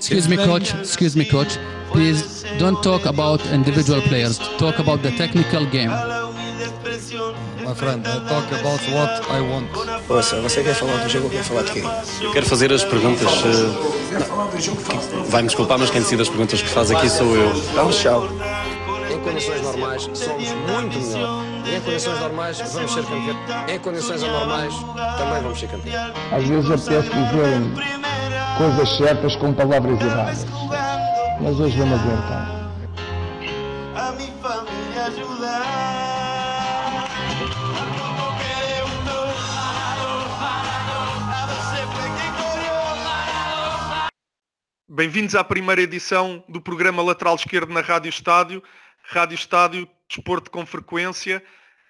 Excuse me, coach. Excuse me, coach. Please don't talk about individual players. Talk about the technical game. My friend, I talk about what I want. Ouça, você quer falar do jogo ou quer falar de quê? Eu quero fazer as perguntas. eh, Vai-me desculpar, mas quem decide as perguntas que faz aqui sou eu. Vamos, tchau. Em condições normais, somos muito melhor. Em condições normais, vamos ser campeões. Em condições anormais, também vamos ser campeões. Às vezes apetece dizer coisas certas com palavras erradas. Mas hoje vamos aguentar. a mi familia ayudar. Bem-vindos à primeira edição do programa Lateral Esquerdo na Rádio Estádio. Rádio Estádio, desporto com frequência.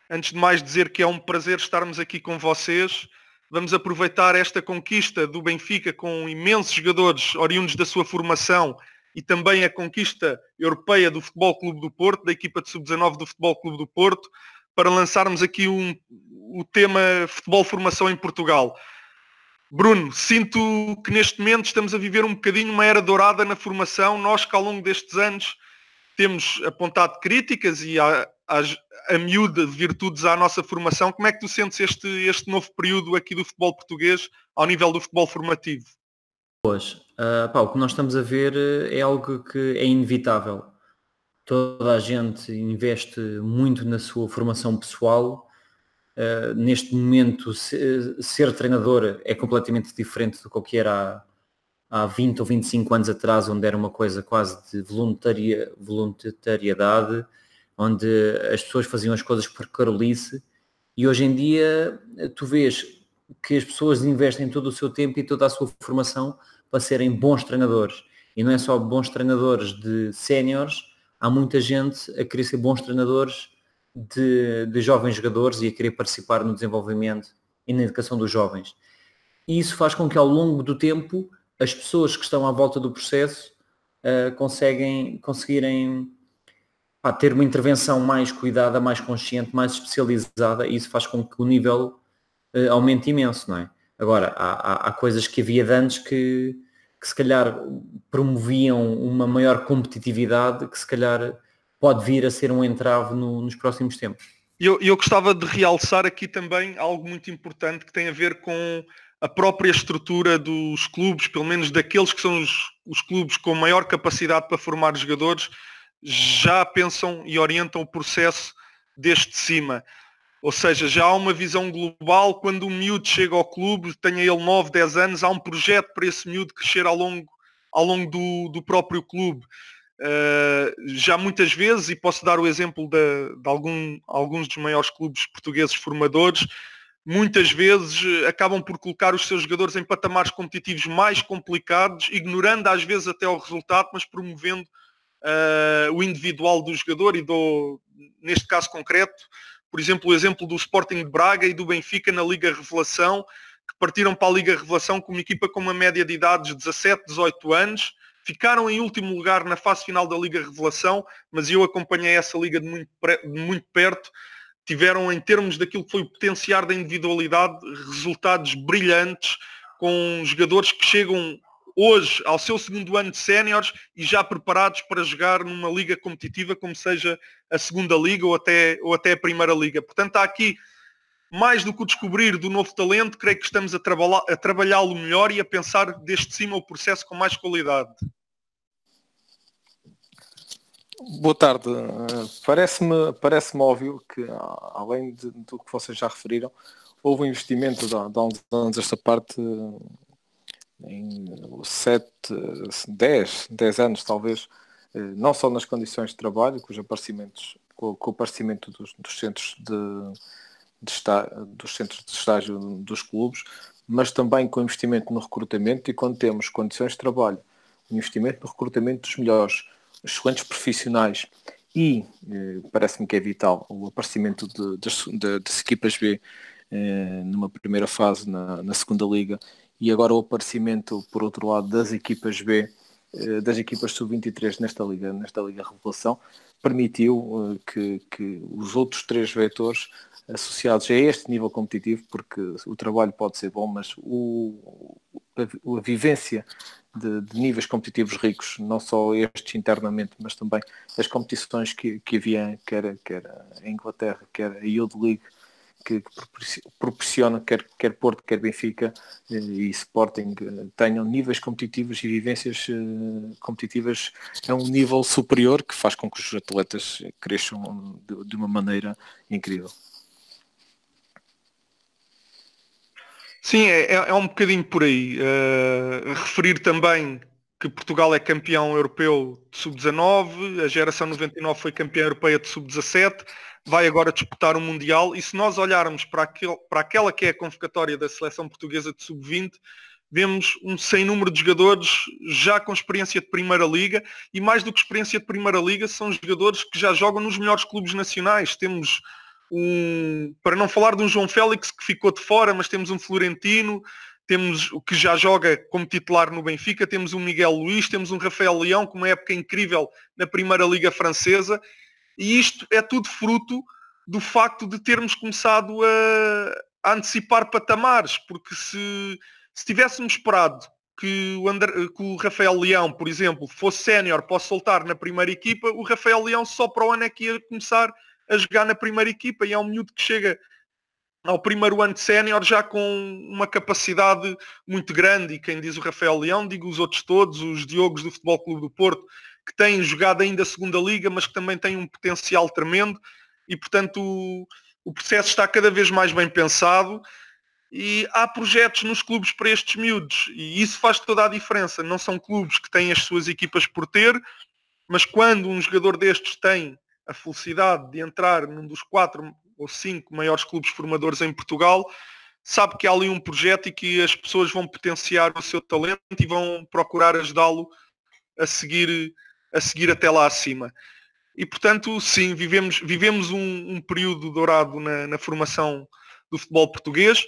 Antes de mais dizer que é um prazer estarmos aqui com vocês. Vamos aproveitar esta conquista do Benfica com imensos jogadores oriundos da sua formação e também a conquista europeia do Futebol Clube do Porto, da equipa de sub-19 do Futebol Clube do Porto, para lançarmos aqui um, o tema Futebol Formação em Portugal. Bruno, sinto que neste momento estamos a viver um bocadinho uma era dourada na formação. Nós que ao longo destes anos temos apontado críticas e a, a, miúda de virtudes à nossa formação. Como é que tu sentes este, este novo período aqui do futebol português ao nível do futebol formativo? Pois, ah, pá, o que nós estamos a ver eh, é algo que é inevitável. Toda a gente investe muito na sua formação pessoal. Uh, neste momento, se, ser treinador é completamente diferente do que era há, há 20 ou 25 anos atrás, onde era uma coisa quase de voluntaria, voluntariedade, onde as pessoas faziam as coisas por carolice. E hoje em dia, tu vês que as pessoas investem todo o seu tempo e toda a sua formação para serem bons treinadores. E não é só bons treinadores de séniores, há muita gente a querer ser bons treinadores de, de, jovens jogadores e a querer participar no desenvolvimento e na educação dos jovens. E isso faz com que ao longo do tempo as pessoas que estão à volta do processo uh, conseguem, conseguirem pá, ter uma intervenção mais cuidada, mais consciente, mais especializada e isso faz com que o nível uh, aumente imenso, não é? Agora, há, há, há coisas que havia de antes que, que se calhar promoviam uma maior competitividade que se calhar pode vir a ser um entrave no, nos próximos tempos. Eu, eu gostava de realçar aqui também algo muito importante que tem a ver com a própria estrutura dos clubes, pelo menos daqueles que são os, os clubes com maior capacidade para formar jogadores, já pensam e orientam o processo desde cima. Ou seja, já há uma visão global, quando um miúdo chega ao clube, tenha ele 9, 10 anos, há um projeto para esse miúdo crescer ao longo, ao longo do, do próprio clube. Uh, já muitas vezes, e posso dar o exemplo de, de algum, alguns dos maiores clubes portugueses formadores, muitas vezes acabam por colocar os seus jogadores em patamares competitivos mais complicados, ignorando às vezes até o resultado, mas promovendo uh, o individual do jogador e do, neste caso concreto, por exemplo, o exemplo do Sporting de Braga e do Benfica na Liga Revelação, que partiram para a Liga Revelação com uma equipa com uma média de idades de 17, 18 anos, ficaram em último lugar na fase final da Liga Revelação, mas eu acompanhei essa liga de muito, de muito perto. Tiveram, em termos daquilo que foi o potenciar da individualidade, resultados brilhantes, com jogadores que chegam hoje ao seu segundo ano de séniores e já preparados para jogar numa liga competitiva como seja a segunda liga ou até, ou até a primeira liga. Portanto, há aqui mais do que o descobrir do novo talento, creio que estamos a, a trabalhá-lo melhor e a pensar desde cima o processo com mais qualidade. Boa tarde. Parece-me parece óbvio que, além de, do que vocês já referiram, houve um investimento de, de há uns anos esta parte em 7, 10, 10 anos talvez, não só nas condições de trabalho, com, os aparecimentos, com, o aparecimento dos, dos centros de, de está, dos centros de estágio dos clubes, mas também com investimento no recrutamento e quando temos condições de trabalho, investimento no recrutamento dos melhores, excelentes profissionais e eh, parece-me que é vital o aparecimento das equipas B eh, numa primeira fase na, na, segunda liga e agora o aparecimento por outro lado das equipas B eh, das equipas sub-23 nesta liga nesta liga revelação permitiu eh, que, que os outros três vetores associados a este nível competitivo, porque o trabalho pode ser bom, mas o, a, a vivência de, de, níveis competitivos ricos, não só estes internamente, mas também as competições que, que havia, quer, quer a Inglaterra, quer a Youth League, que, proporciona quer, quer Porto, quer Benfica eh, e Sporting eh, tenham níveis competitivos e vivências eh, competitivas a um nível superior que faz com que os atletas cresçam de, uma maneira incrível. Sim, é, é, é um bocadinho por aí. Uh, referir também que Portugal é campeão europeu de sub-19, a geração 99 foi campeã europeia de sub-17, vai agora disputar o Mundial e se nós olharmos para, aquele, para aquela que é a convocatória da seleção portuguesa de sub-20, vemos um sem número de jogadores já com experiência de Primeira Liga e mais do que experiência de Primeira Liga são jogadores que já jogam nos melhores clubes nacionais. Temos um, para não falar de um João Félix que ficou de fora, mas temos um Florentino, temos o que já joga como titular no Benfica, temos um Miguel Luís, temos um Rafael Leão com uma época incrível na Primeira Liga Francesa e isto é tudo fruto do facto de termos começado a, a antecipar patamares, porque se, se tivéssemos esperado que o, André, que o Rafael Leão, por exemplo, fosse sénior para soltar na primeira equipa, o Rafael Leão só para o ano é que ia começar a jogar na primeira equipa e é um miúdo que chega ao primeiro ano de sénior já com uma capacidade muito grande e quem diz o Rafael Leão, digo os outros todos, os Diogos do Futebol Clube do Porto, que têm jogado ainda a segunda liga, mas que também têm um potencial tremendo. E portanto o, o processo está cada vez mais bem pensado. E há projetos nos clubes para estes miúdos. E isso faz toda a diferença. Não são clubes que têm as suas equipas por ter, mas quando um jogador destes tem a felicidade de entrar num dos quatro ou cinco maiores clubes formadores em Portugal, sabe que há ali um projeto e que as pessoas vão potenciar o seu talento e vão procurar ajudá-lo a seguir, a seguir até lá acima. E portanto, sim, vivemos, vivemos um, um período dourado na, na, formação do futebol português,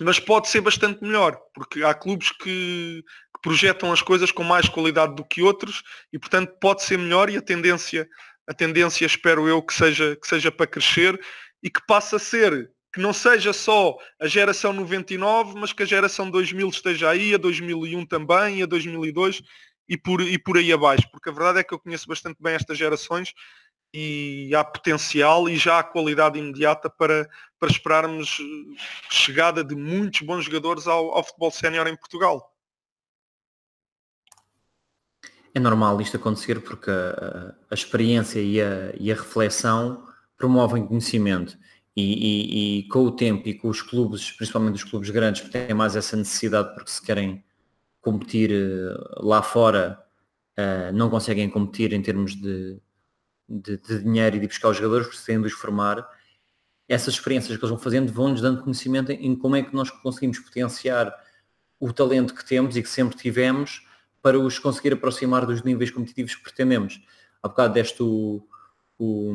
mas pode ser bastante melhor, porque há clubes que, que projetam as coisas com mais qualidade do que outros e portanto pode ser melhor e a tendência a tendência espero eu que seja, que seja para crescer e que passe a ser, que não seja só a geração 99, mas que a geração 2000 esteja aí, a 2001 também, a 2002 e por, e por aí abaixo, porque a verdade é que eu conheço bastante bem estas gerações e há potencial e já há qualidade imediata para, para esperarmos chegada de muitos bons jogadores ao, ao futebol sénior em Portugal. É normal isto acontecer porque a, a experiência e a, e a, reflexão promovem conhecimento e, e, e, com o tempo e com os clubes, principalmente os clubes grandes, que têm mais essa necessidade porque se querem competir eh, lá fora, uh, não conseguem competir em termos de, de, de, dinheiro e de buscar os jogadores, têm de os formar. Essas experiências que eles vão fazendo vão-nos dando conhecimento em como é que nós conseguimos potenciar o talento que temos e que sempre tivemos para os conseguir aproximar dos níveis competitivos que pretendemos. Há bocado deste o, o,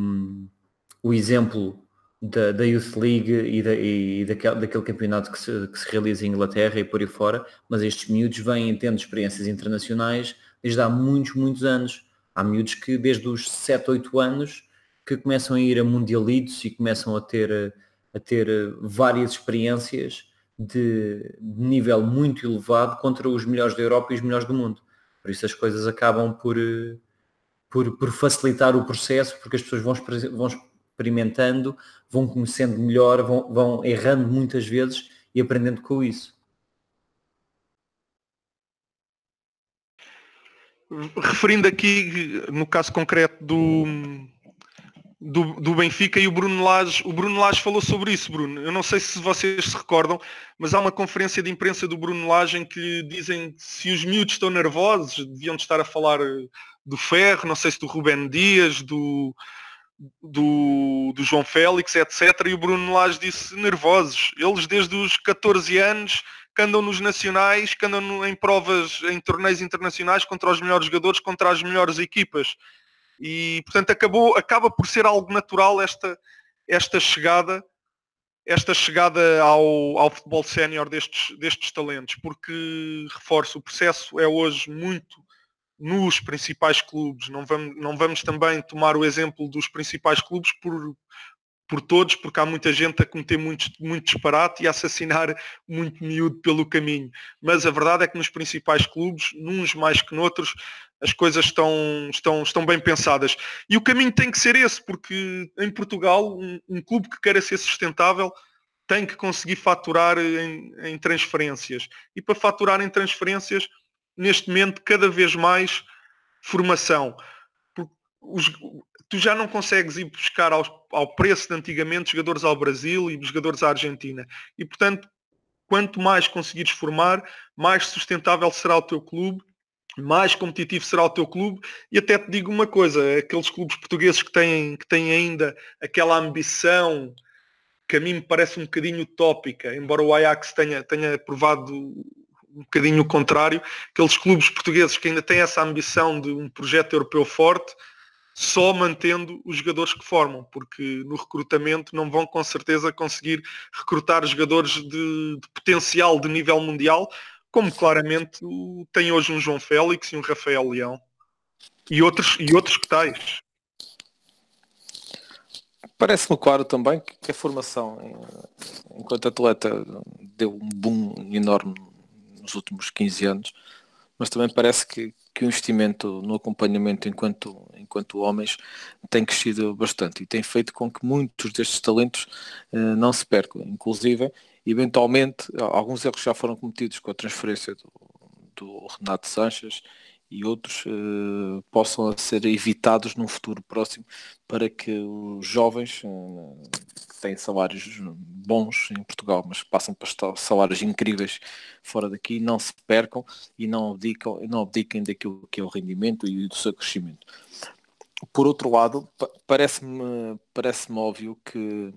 o exemplo da, da, Youth League e, da, e daquele, daquele, campeonato que se, que se, realiza em Inglaterra e por aí fora, mas estes miúdos vêm tendo experiências internacionais desde há muitos, muitos anos. Há miúdos que desde os 7, 8 anos que começam a ir a mundialitos e começam a ter, a ter várias experiências de, de nível muito elevado contra os melhores da Europa e os melhores do mundo. Por isso as coisas acabam por, eh, por, por facilitar o processo, porque as pessoas vão, vão experimentando, vão conhecendo melhor, vão, vão errando muitas vezes e aprendendo com isso. Referindo aqui no caso concreto do, do, do, Benfica e o Bruno Lage, o Bruno Lage falou sobre isso, Bruno. Eu não sei se vocês se recordam, mas há uma conferência de imprensa do Bruno Lage em que lhe dizem que se os miúdos estão nervosos, deviam estar a falar do Ferro, não sei se do Rubén Dias, do, do, do João Félix, etc. E o Bruno Lage disse nervosos. Eles desde os 14 anos que andam nos nacionais, que andam em provas, em torneios internacionais contra os melhores jogadores, contra as melhores equipas e portanto acabou, acaba por ser algo natural esta, esta chegada esta chegada ao, ao futebol sénior destes, destes talentos, porque reforço, o processo é hoje muito nos principais clubes. Não vamos, não vamos também tomar o exemplo dos principais clubes por, por todos, porque há muita gente a cometer muito, muito disparate e a assassinar muito miúdo pelo caminho. Mas a verdade é que nos principais clubes, uns mais que noutros, as coisas estão, estão, estão bem pensadas. E o caminho tem que ser esse, porque em Portugal, um, um clube que queira ser sustentável tem que conseguir faturar em, em transferências. E para faturar em transferências, neste momento, cada vez mais formação. Os, tu já não consegues ir buscar ao, ao preço de antigamente jogadores ao Brasil e jogadores à Argentina. E portanto, quanto mais conseguires formar, mais sustentável será o teu clube, mais competitivo será o teu clube. E até te digo uma coisa, aqueles clubes portugueses que têm, que têm ainda aquela ambição que a mim me parece um bocadinho utópica, embora o Ajax tenha, tenha provado um bocadinho o contrário, aqueles clubes portugueses que ainda têm essa ambição de um projeto europeu forte, só mantendo os jogadores que formam, porque no recrutamento não vão com certeza conseguir recrutar jogadores de, de potencial de nível mundial, como claramente tem hoje um João Félix e um Rafael Leão. E outros, e outros que tais. Parece-me claro também que a formação enquanto atleta deu um boom enorme nos últimos 15 anos, mas também parece que, que o investimento no acompanhamento enquanto, enquanto homens tem crescido bastante e tem feito com que muitos destes talentos uh, não se percam. Inclusive, eventualmente, alguns erros já foram cometidos com a transferência do, do Renato Sanches e outros uh, possam ser evitados num futuro próximo para que os jovens uh, que têm salários bons em Portugal, mas passam para salários incríveis fora daqui, não se percam e não abdicam, não abdiquem daquilo que é o rendimento e do seu crescimento. Por outro lado, parece-me parece óbvio que,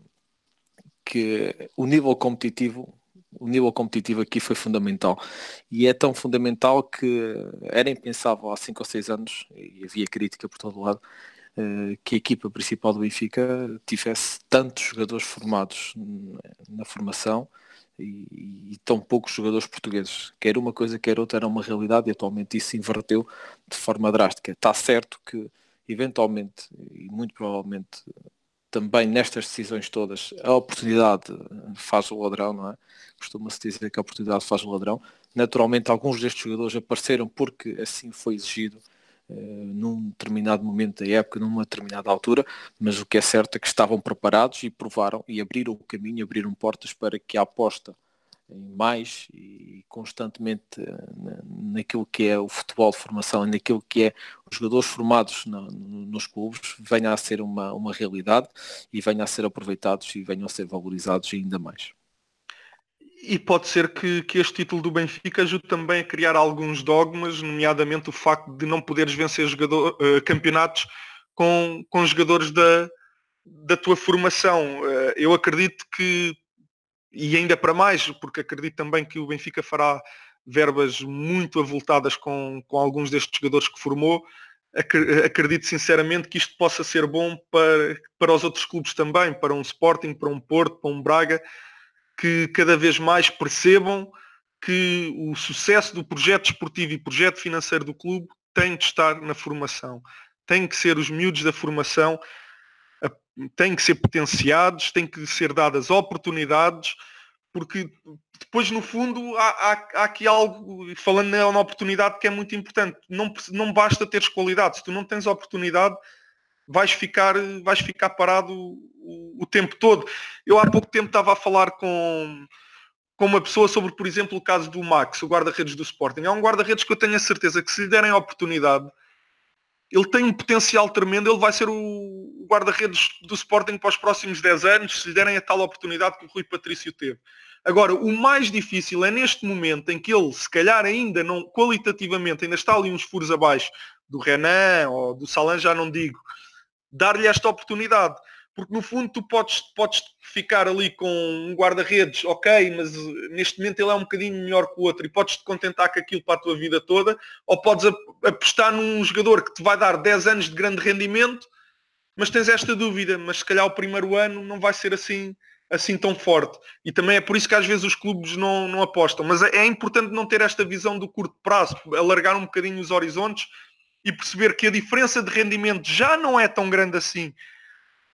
que o nível competitivo o nível competitivo aqui foi fundamental. E é tão fundamental que era impensável há 5 ou 6 anos, e havia crítica por todo lado, eh, que a equipa principal do Benfica tivesse tantos jogadores formados na formação e, e, tão poucos jogadores portugueses. Quer uma coisa, quer outra era uma realidade e atualmente isso se inverteu de forma drástica. Está certo que eventualmente e muito provavelmente também nestas decisões todas a oportunidade faz o ladrão, não é? Costuma-se dizer que a oportunidade faz o ladrão. Naturalmente alguns destes jogadores apareceram porque assim foi exigido uh, num determinado momento da época, numa determinada altura, mas o que é certo é que estavam preparados e provaram e abriram o caminho, abriram portas para que a aposta mais e constantemente eh, naquilo que é o futebol de formação e naquilo que é os jogadores formados no, nos clubes venha a ser uma, uma realidade e venha a ser aproveitados e venham a ser valorizados ainda mais. E pode ser que, que este título do Benfica ajude também a criar alguns dogmas, nomeadamente o facto de não poderes vencer jogador, uh, campeonatos com, com jogadores da, da tua formação. Uh, eu acredito que e ainda para mais, porque acredito também que o Benfica fará verbas muito avultadas com, com alguns destes jogadores que formou. Acredito sinceramente que isto possa ser bom para, para os outros clubes também, para um Sporting, para um Porto, para um Braga, que cada vez mais percebam que o sucesso do projeto esportivo e projeto financeiro do clube tem de estar na formação. Tem que ser os miúdos da formação têm que ser potenciados, têm que ser dadas oportunidades, porque depois no fundo há, há, há aqui algo, falando na, oportunidade que é muito importante, não, não basta teres qualidade, se tu não tens oportunidade vais ficar, vais ficar parado o, o tempo todo. Eu há pouco tempo estava a falar com, com uma pessoa sobre, por exemplo, o caso do Max, o guarda-redes do Sporting. É um guarda-redes que eu tenho a certeza que se lhe derem a oportunidade, ele tem um potencial tremendo, ele vai ser o guarda-redes do Sporting para os próximos 10 anos, se lhe derem a tal oportunidade que o Rui Patrício teve. Agora, o mais difícil é neste momento em que ele, se calhar ainda não, qualitativamente, ainda está ali uns furos abaixo do Renan ou do Salan, já não digo, dar-lhe esta oportunidade porque no fundo tu podes, podes ficar ali com um guarda-redes, ok, mas eh, neste momento ele é um bocadinho melhor que o outro e podes te contentar com aquilo para a tua vida toda, ou podes apostar num jogador que te vai dar 10 anos de grande rendimento, mas tens esta dúvida, mas se calhar o primeiro ano não vai ser assim assim tão forte. E também é por isso que às vezes os clubes não, não apostam. Mas é, é importante não ter esta visão do curto prazo, alargar um bocadinho os horizontes e perceber que a diferença de rendimento já não é tão grande assim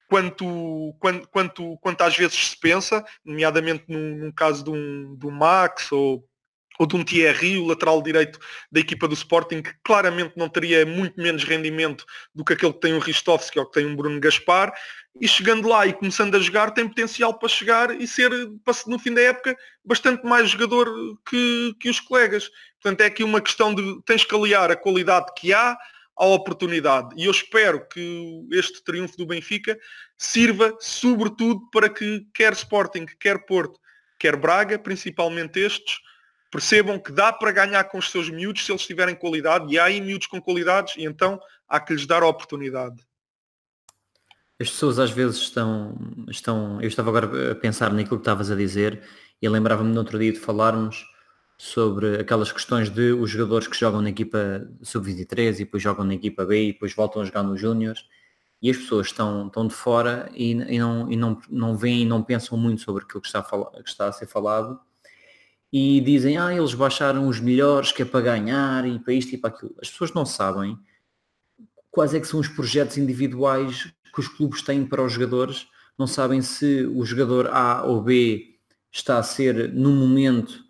quanto, quanto, quanto, quanto às vezes se pensa, nomeadamente num, caso de um, do Max ou ou de um Thierry, o lateral direito da equipa do Sporting, que claramente não teria muito menos rendimento do que aquele que tem o Ristovski ou que tem um Bruno Gaspar, e chegando lá e começando a jogar, tem potencial para chegar e ser, no fim da época, bastante mais jogador que, que os colegas. Portanto, é aqui uma questão de tens que aliar a qualidade que há à oportunidade. E eu espero que este triunfo do Benfica sirva, sobretudo, para que quer Sporting, quer Porto, quer Braga, principalmente estes, percebam que dá para ganhar com os seus miúdos se eles tiverem qualidade, e há aí miúdos com qualidades, e então há que lhes dar a oportunidade. As pessoas às vezes estão, estão. Eu estava agora a pensar naquilo que estavas a dizer e lembrava-me no outro dia de falarmos sobre aquelas questões de os jogadores que jogam na equipa sub-23 e depois jogam na equipa B e depois voltam a jogar nos Júniors e as pessoas estão, estão de fora e, e, não, e não, não veem e não pensam muito sobre aquilo que está, a falar, que está a ser falado. E dizem, ah, eles baixaram os melhores que é para ganhar e para isto e para aquilo. As pessoas não sabem quais é que são os projetos individuais que os clubes têm para os jogadores, não sabem se o jogador A ou B está a ser no momento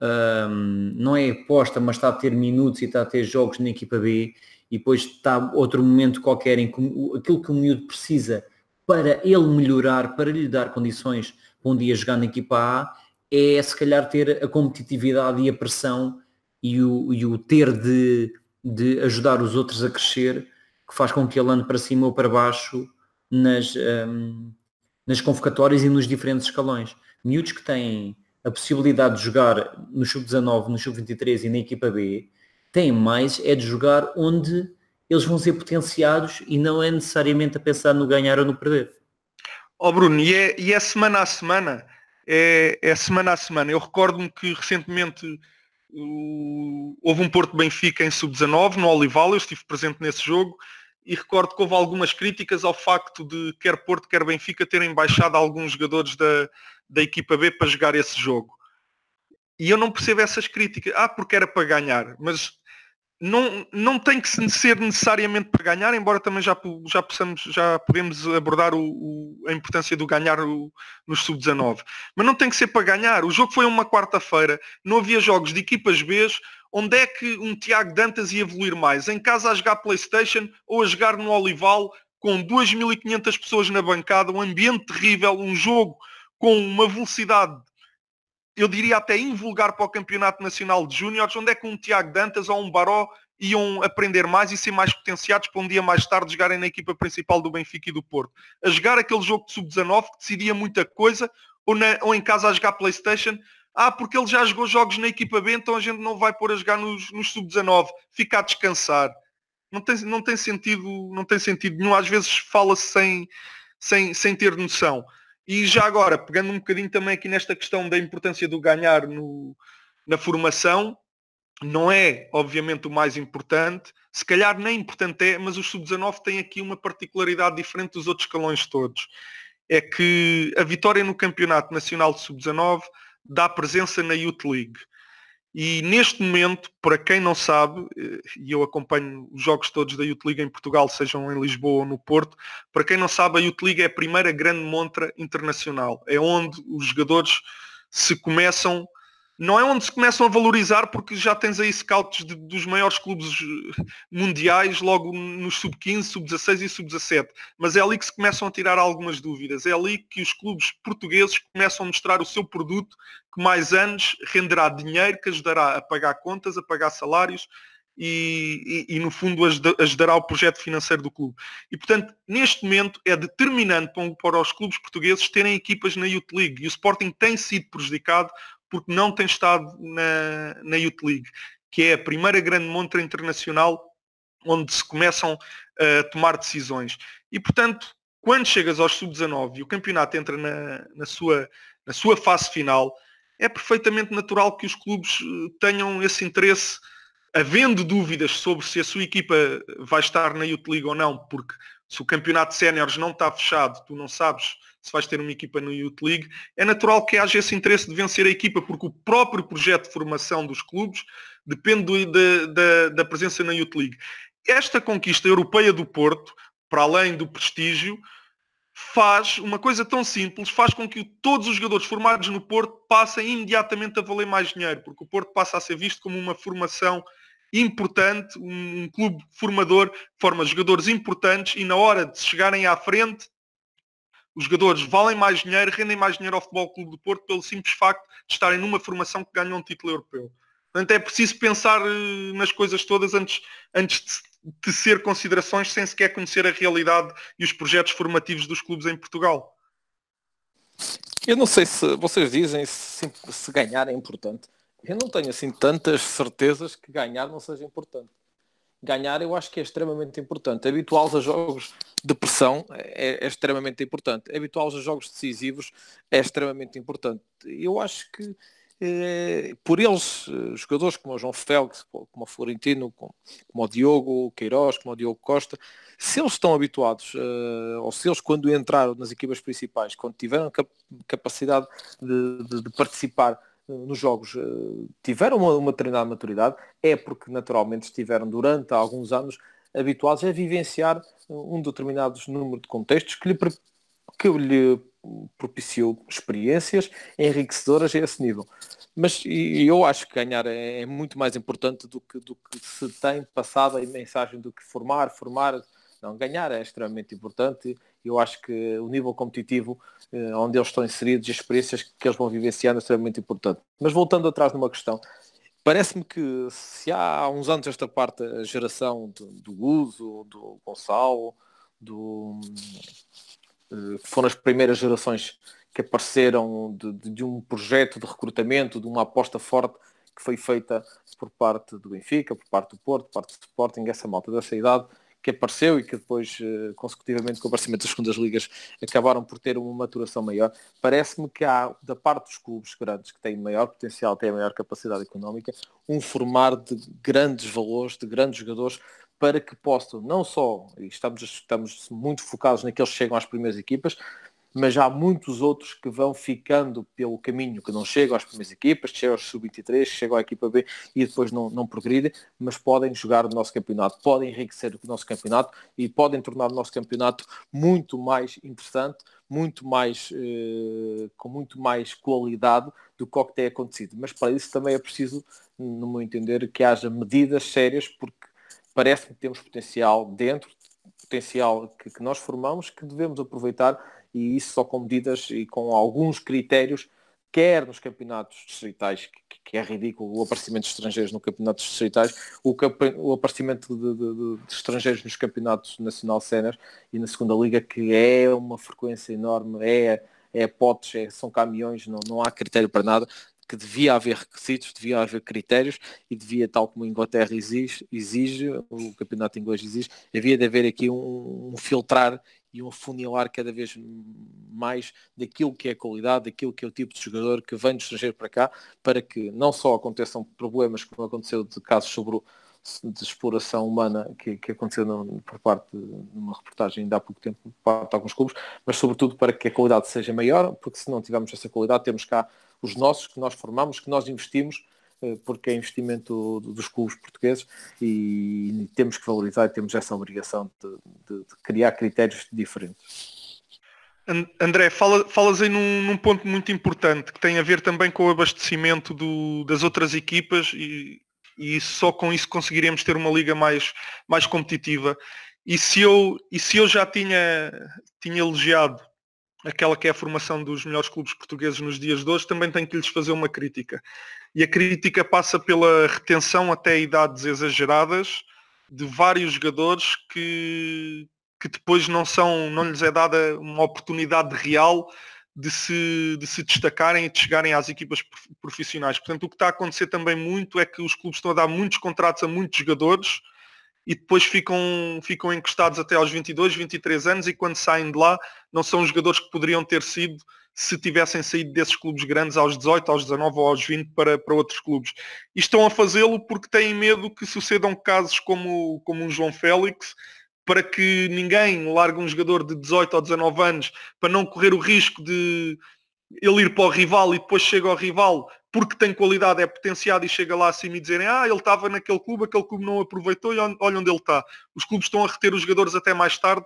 um, não é aposta, mas está a ter minutos e está a ter jogos na equipa B e depois está outro momento qualquer em que aquilo que o miúdo precisa para ele melhorar, para lhe dar condições para um dia jogar na equipa A, é se calhar ter a competitividade e a pressão e o, e o ter de, de ajudar os outros a crescer que faz com que ele ande para cima ou para baixo nas, um, nas convocatórias e nos diferentes escalões. Miúdos que têm a possibilidade de jogar no sub-19, no sub-23 e na equipa B, têm mais é de jogar onde eles vão ser potenciados e não é necessariamente a pensar no ganhar ou no perder. Ó oh Bruno, e é, e é semana a semana, é, é semana a semana. Eu recordo-me que recentemente houve um Porto Benfica em sub-19 no Olival, eu estive presente nesse jogo e recordo que houve algumas críticas ao facto de quer Porto, quer Benfica terem baixado alguns jogadores da, da equipa B para jogar esse jogo. E eu não percebo essas críticas. Ah, porque era para ganhar. Mas não, não tem que ser necessariamente para ganhar, embora também já, já, possamos, já podemos abordar o, o, a importância do ganhar o, nos sub-19. Mas não tem que ser para ganhar. O jogo foi uma quarta-feira, não havia jogos de equipas B onde é que um Tiago Dantas ia evoluir mais? Em casa a jogar Playstation ou a jogar no Olival com 2.500 pessoas na bancada, um ambiente terrível, um jogo com uma velocidade, eu diria até invulgar para o Campeonato Nacional de Júniores, onde é que um Tiago Dantas ou um Baró iam aprender mais e ser mais potenciados para um dia mais tarde jogarem na equipa principal do Benfica e do Porto. A jogar aquele jogo de sub-19 que decidia muita coisa, ou, na, ou em casa a jogar Playstation, ah, porque ele já jogou jogos na equipa B, então a gente não vai pôr a jogar nos, nos sub-19. Fica a descansar. Não tem, não tem sentido, não tem sentido nenhum. Às vezes fala-se sem, sem, sem ter noção. E já agora, pegando um bocadinho também aqui nesta questão da importância do ganhar no, na formação, não é, obviamente, o mais importante, se calhar nem importante é, mas os sub-19 têm aqui uma particularidade diferente dos outros escalões todos. É que a vitória no Campeonato Nacional de Sub-19 dá presença na Youth League. E neste momento, para quem não sabe, eh, e eu acompanho os jogos todos da Youth League em Portugal, sejam em Lisboa ou no Porto, para quem não sabe, a Youth League é a primeira grande montra internacional. É onde os jogadores se começam não é onde se começam a valorizar porque já tens aí scouts de, dos maiores clubes eh, mundiais logo nos sub-15, sub-16 e sub-17. Mas é ali que se começam a tirar algumas dúvidas. É ali que os clubes portugueses começam a mostrar o seu produto que mais anos renderá dinheiro, que ajudará a pagar contas, a pagar salários e, e, e, no fundo ajudará ao projeto financeiro do clube. E portanto, neste momento é determinante para, para os clubes portugueses terem equipas na Youth League e o Sporting tem sido prejudicado porque não tem estado na, na Youth League, que é a primeira grande montra internacional onde se começam a tomar decisões. E, portanto, quando chegas aos sub-19 e o campeonato entra na, na, sua, na sua fase final, é perfeitamente natural que os clubes eh, tenham esse interesse, havendo dúvidas sobre se a sua equipa vai estar na Youth League ou não, porque se o campeonato séniores não está fechado, tu não sabes se vais ter uma equipa no Youth League, é natural que haja esse interesse de vencer a equipa, porque o próprio projeto de formação dos clubes depende da, da, da presença na Youth League. Esta conquista europeia do Porto, para além do prestígio, faz uma coisa tão simples, faz com que todos os jogadores formados no Porto passem imediatamente a valer mais dinheiro, porque o Porto passa a ser visto como uma formação importante, um, um clube formador forma jogadores importantes e na hora de chegarem à frente, os jogadores valem mais dinheiro, rendem mais dinheiro ao Futebol Clube do Porto pelo simples facto de estarem numa formação que ganham um título europeu. Portanto, é preciso pensar eh, nas coisas todas antes, antes de tecer considerações sem sequer conhecer a realidade e os projetos formativos dos clubes em Portugal. Eu não sei se vocês dizem se, se ganhar é importante. Eu não tenho assim tantas certezas que ganhar não seja importante. Ganhar eu acho que é extremamente importante. Habituá-los a jogos de pressão é, é extremamente importante. Habituá-los a jogos decisivos é extremamente importante. Eu acho que eh, por eles, eh, jogadores como o João Félix, como o Florentino, como, como o Diogo Queiroz, como o Diogo Costa, se eles estão habituados, uh, ou se eles quando entraram nas equipas principais, quando tiveram cap capacidade de, de, de participar nos jogos, uh, tiveram uma, uma determinada maturidade, é porque naturalmente estiveram durante alguns anos habituados a vivenciar um determinado número de contextos que lhe, que lhe propiciou experiências enriquecedoras a esse nível. Mas eu acho que ganhar é, é, muito mais importante do que, do que se tem passado a mensagem do que formar, formar. Não, ganhar é extremamente importante. Eu acho que o nível competitivo eh, onde eles estão inseridos e as experiências que eles vão vivenciando é extremamente importante. Mas voltando atrás numa questão, parece-me que se há uns anos esta parte, a geração do, Uso, do Gonçalo, do, eh, foram as primeiras gerações que apareceram de, de, de, um projeto de recrutamento, de uma aposta forte que foi feita por parte do Benfica, por parte do Porto, por parte do Sporting, essa malta dessa idade que apareceu e que depois, eh, consecutivamente com o aparecimento das segundas ligas, acabaram por ter uma maturação maior. Parece-me que há, da parte dos clubes grandes, que têm maior potencial, têm maior capacidade económica, um formar de grandes valores, de grandes jogadores, para que possam não só, e estamos, estamos muito focados naqueles que chegam às primeiras equipas, mas há muitos outros que vão ficando pelo caminho, que não chegam às primeiras equipas, chegam aos sub-23, chegam à equipa B e depois não, não mas podem jogar o nosso campeonato, podem enriquecer o nosso campeonato e podem tornar o nosso campeonato muito mais interessante, muito mais, eh, com muito mais qualidade do que o que tem acontecido. Mas para isso também é preciso, no meu entender, que haja medidas sérias, porque parece que temos potencial dentro, potencial que, que, nós formamos, que devemos aproveitar e isso só com medidas e com alguns critérios, quer nos campeonatos distritais, que, é ridículo o aparecimento de estrangeiros no campeonatos distritais, o, o aparecimento de, de, de, estrangeiros nos campeonatos nacional sénior e na segunda liga, que é uma frequência enorme, é é potes, é, são caminhões, não, não há critério para nada que devia haver requisitos, devia haver critérios e devia, tal como a Inglaterra exige, exige o campeonato inglês exige, havia de haver aqui um, um filtrar e um funilar cada vez mais daquilo que é a qualidade, daquilo que é o tipo de jogador que vem do estrangeiro para cá, para que não só aconteçam problemas como aconteceu de casos sobre o, de exploração humana que, que aconteceu no, por parte de uma reportagem ainda há pouco tempo por parte de alguns clubes, mas sobretudo para que a qualidade seja maior, porque se não tivermos essa qualidade temos cá os nossos que nós formamos, que nós investimos, porque é investimento dos clubes portugueses e temos que valorizar e temos essa obrigação de, de, de criar critérios diferentes. André, fala, falas aí num, num, ponto muito importante que tem a ver também com o abastecimento do, das outras equipas e, e, só com isso conseguiremos ter uma liga mais, mais competitiva. E se eu, e se eu já tinha, tinha elogiado aquela que é a formação dos melhores clubes portugueses nos dias de hoje, também tenho que lhes fazer uma crítica. E a crítica passa pela retenção até idades exageradas de vários jogadores que, que depois não são, não lhes é dada uma oportunidade real de se, de se destacarem e de chegarem às equipas profissionais. Portanto, o que está a acontecer também muito é que os clubes estão a dar muitos contratos a muitos jogadores e depois ficam, ficam encostados até aos 22, 23 anos e quando saem de lá não são os jogadores que poderiam ter sido se tivessem saído desses clubes grandes aos 18, aos 19 ou aos 20 para, para outros clubes. E estão a fazê-lo porque têm medo que sucedam casos como, como um João Félix, para que ninguém largue um jogador de 18 ou 19 anos para não correr o risco de ele ir para o rival e depois chega ao rival porque tem qualidade, é potenciado e chega lá acima e dizerem ah, ele estava naquele clube, aquele clube não aproveitou e olha onde ele está. Os clubes estão a reter os jogadores até mais tarde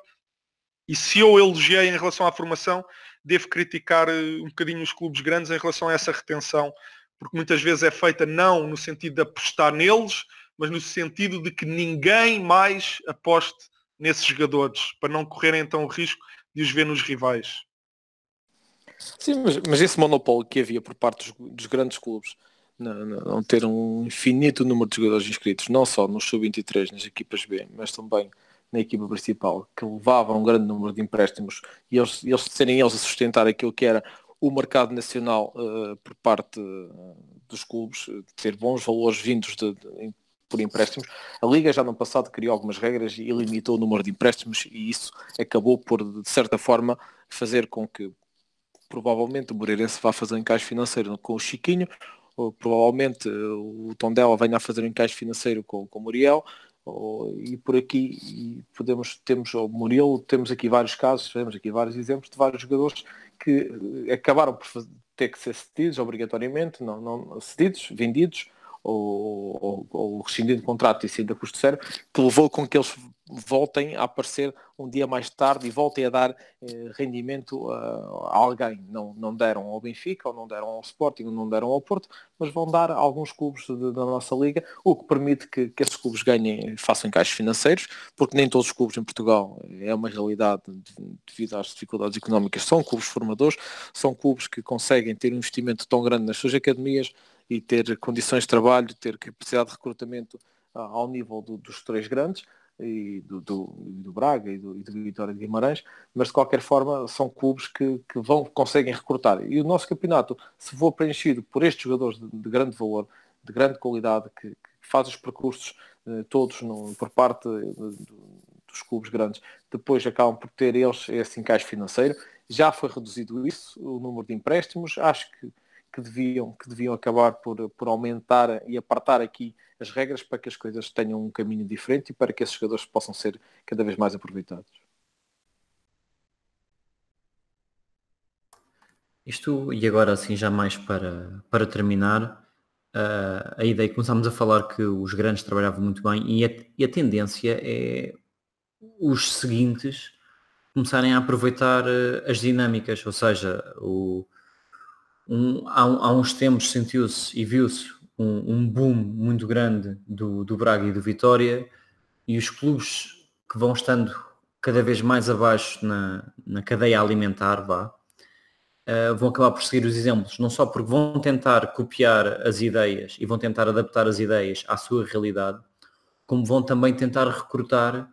E se eu elogiei em relação à formação, devo criticar eh, um bocadinho os clubes grandes em relação a essa retenção, porque muitas vezes é feita não no sentido de apostar neles, mas no sentido de que ninguém mais aposte nesses jogadores, para não correrem então o risco de os ver nos rivais. Sim, mas, mas esse monopólio que havia por parte dos, dos grandes clubes, não, não, ter um infinito número de jogadores inscritos, não só no sub-23, nas equipas B, mas também na equipa principal, que levava um grande número de empréstimos e eles, eles serem eles a sustentar aquilo que era o mercado nacional uh, por parte uh, dos clubes, ter bons valores vindos de, de, por empréstimos. A Liga já no passado criou algumas regras e limitou o número de empréstimos e isso acabou por, de certa forma, fazer com que provavelmente o Moreirense vá fazer um encaixe financeiro com o Chiquinho, provavelmente o Tondela venha a fazer um encaixe financeiro com, com o Muriel, ou, e por aqui e podemos, temos o Murilo, temos aqui vários casos, temos aqui vários exemplos de vários jogadores que eh, acabaram por ter que ser cedidos obrigatoriamente, não, não cedidos, vendidos, ou, ou, ou rescindindo de contrato e sendo a custo zero, que levou com que eles voltem a aparecer um dia mais tarde e voltem a dar eh, rendimento a, a, alguém. Não, não deram ao Benfica, ou não deram ao Sporting, ou não deram ao Porto, mas vão dar a alguns clubes de, da nossa liga, o que permite que, que esses clubes ganhem, façam encaixes financeiros, porque nem todos os clubes em Portugal é uma realidade devido às dificuldades económicas. São clubes formadores, são clubes que conseguem ter um investimento tão grande nas suas academias, e ter condições de trabalho, ter capacidade de recrutamento ao nível do, dos três grandes, e do, do, do Braga e do, e do, Vitória de Guimarães, mas de qualquer forma são clubes que, que vão, conseguem recrutar. E o nosso campeonato, se for preenchido por estes jogadores de, de grande valor, de grande qualidade, que, que faz os percursos eh, todos no, por parte dos clubes grandes, depois acabam por ter eles esse encaixe financeiro. Já foi reduzido isso, o número de empréstimos. Acho que que deviam, que deviam acabar por, por aumentar e apartar aqui as regras para que as coisas tenham um caminho diferente e para que esses jogadores possam ser cada vez mais aproveitados. Isto, e agora assim já mais para, para terminar, uh, a ideia, começámos a falar que os grandes trabalhavam muito bem e a, e a tendência é os seguintes começarem a aproveitar uh, as dinâmicas, ou seja, o, um, há, há, uns tempos sentiu-se e viu-se um, um, boom muito grande do, do Braga e do Vitória e os clubes que vão estando cada vez mais abaixo na, na cadeia alimentar, vá, uh, vão acabar por seguir os exemplos, não só porque vão tentar copiar as ideias e vão tentar adaptar as ideias à sua realidade, como vão também tentar recrutar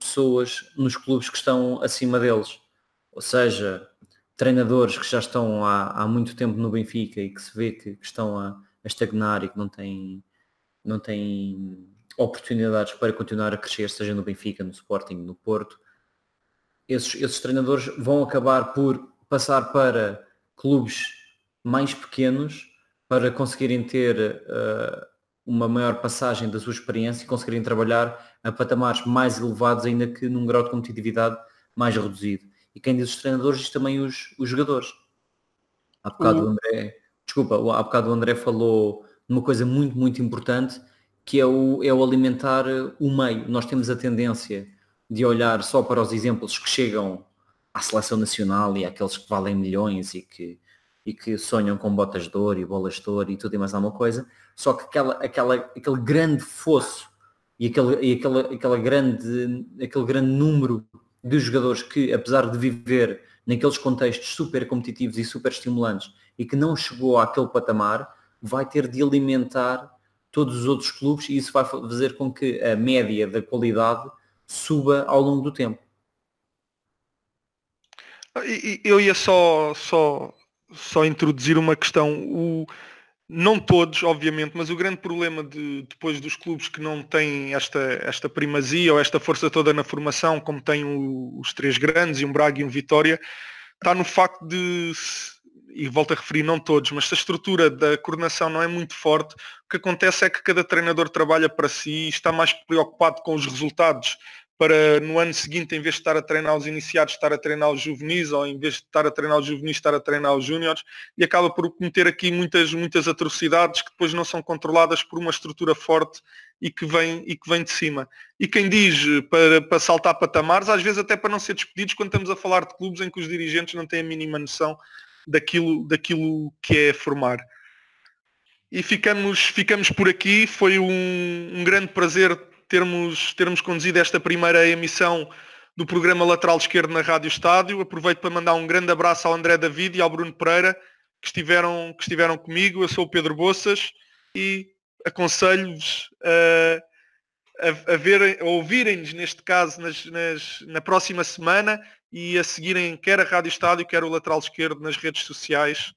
pessoas nos clubes que estão acima deles. Ou seja, treinadores que já estão há, há muito tempo no Benfica e que se vê que, que estão a, a, estagnar e que não têm, não têm oportunidades para continuar a crescer, seja no Benfica, no Sporting, no Porto, esses, esses treinadores vão acabar por passar para clubes mais pequenos para conseguirem ter uh, uma maior passagem da sua experiência e conseguirem trabalhar a patamares mais elevados, ainda que num grau de competitividade mais reduzido. E quem diz os treinadores diz também os, os jogadores. Há bocado uhum. o André, desculpa, há bocado o André falou numa coisa muito, muito importante, que é o, é o alimentar o meio. Nós temos a tendência de olhar só para os exemplos que chegam à seleção nacional e àqueles que valem milhões e que, e que sonham com botas de ouro e bolas de ouro e tudo e mais alguma coisa, só que aquela, aquela, aquele grande fosso e aquele, e aquela, aquela grande, aquele grande número dos jogadores que, apesar de viver naqueles contextos super competitivos e super estimulantes e que não chegou àquele patamar, vai ter de alimentar todos os outros clubes e isso vai fazer com que a média da qualidade suba ao longo do tempo. Eu ia só, só, só introduzir uma questão. O, não todos, obviamente, mas o grande problema de, depois dos clubes que não têm esta, esta primazia ou esta força toda na formação, como têm o, os três grandes e um Braga e um Vitória, está no facto de, e volto a referir, não todos, mas se a estrutura da coordenação não é muito forte, o que acontece é que cada treinador trabalha para si e está mais preocupado com os resultados para no ano seguinte, em vez de estar a treinar os iniciados, estar a treinar os juvenis, ou em vez de estar a treinar os juvenis, estar a treinar os júniores, e acaba por cometer aqui muitas, muitas atrocidades que depois não são controladas por uma estrutura forte e que vem, e que vem de cima. E quem diz eh, para, para saltar patamares, às vezes até para não ser despedidos, quando estamos a falar de clubes em que os dirigentes não têm a mínima noção daquilo, daquilo que é formar. E ficamos, ficamos por aqui, foi um, um grande prazer termos, termos conduzido esta primeira emissão do programa Lateral Esquerdo na Rádio Estádio. Aproveito para mandar um grande abraço ao André David e ao Bruno Pereira, que estiveram, que estiveram comigo. Eu sou o Pedro Boças e aconselho-vos a, a, a ouvirem-nos, neste caso, nas, nas, na próxima semana e a seguirem quer a Rádio Estádio, quer o Lateral Esquerdo nas redes sociais.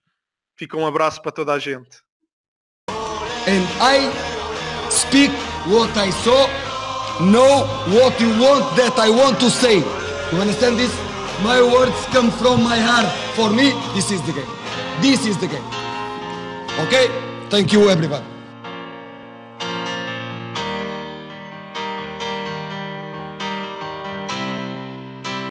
Fica um abraço para toda a gente. And I speak what I saw, know what you want that I want to say. You understand this? My words come from my heart. For me, this is the game. This is the game. Okay? Thank you, everybody.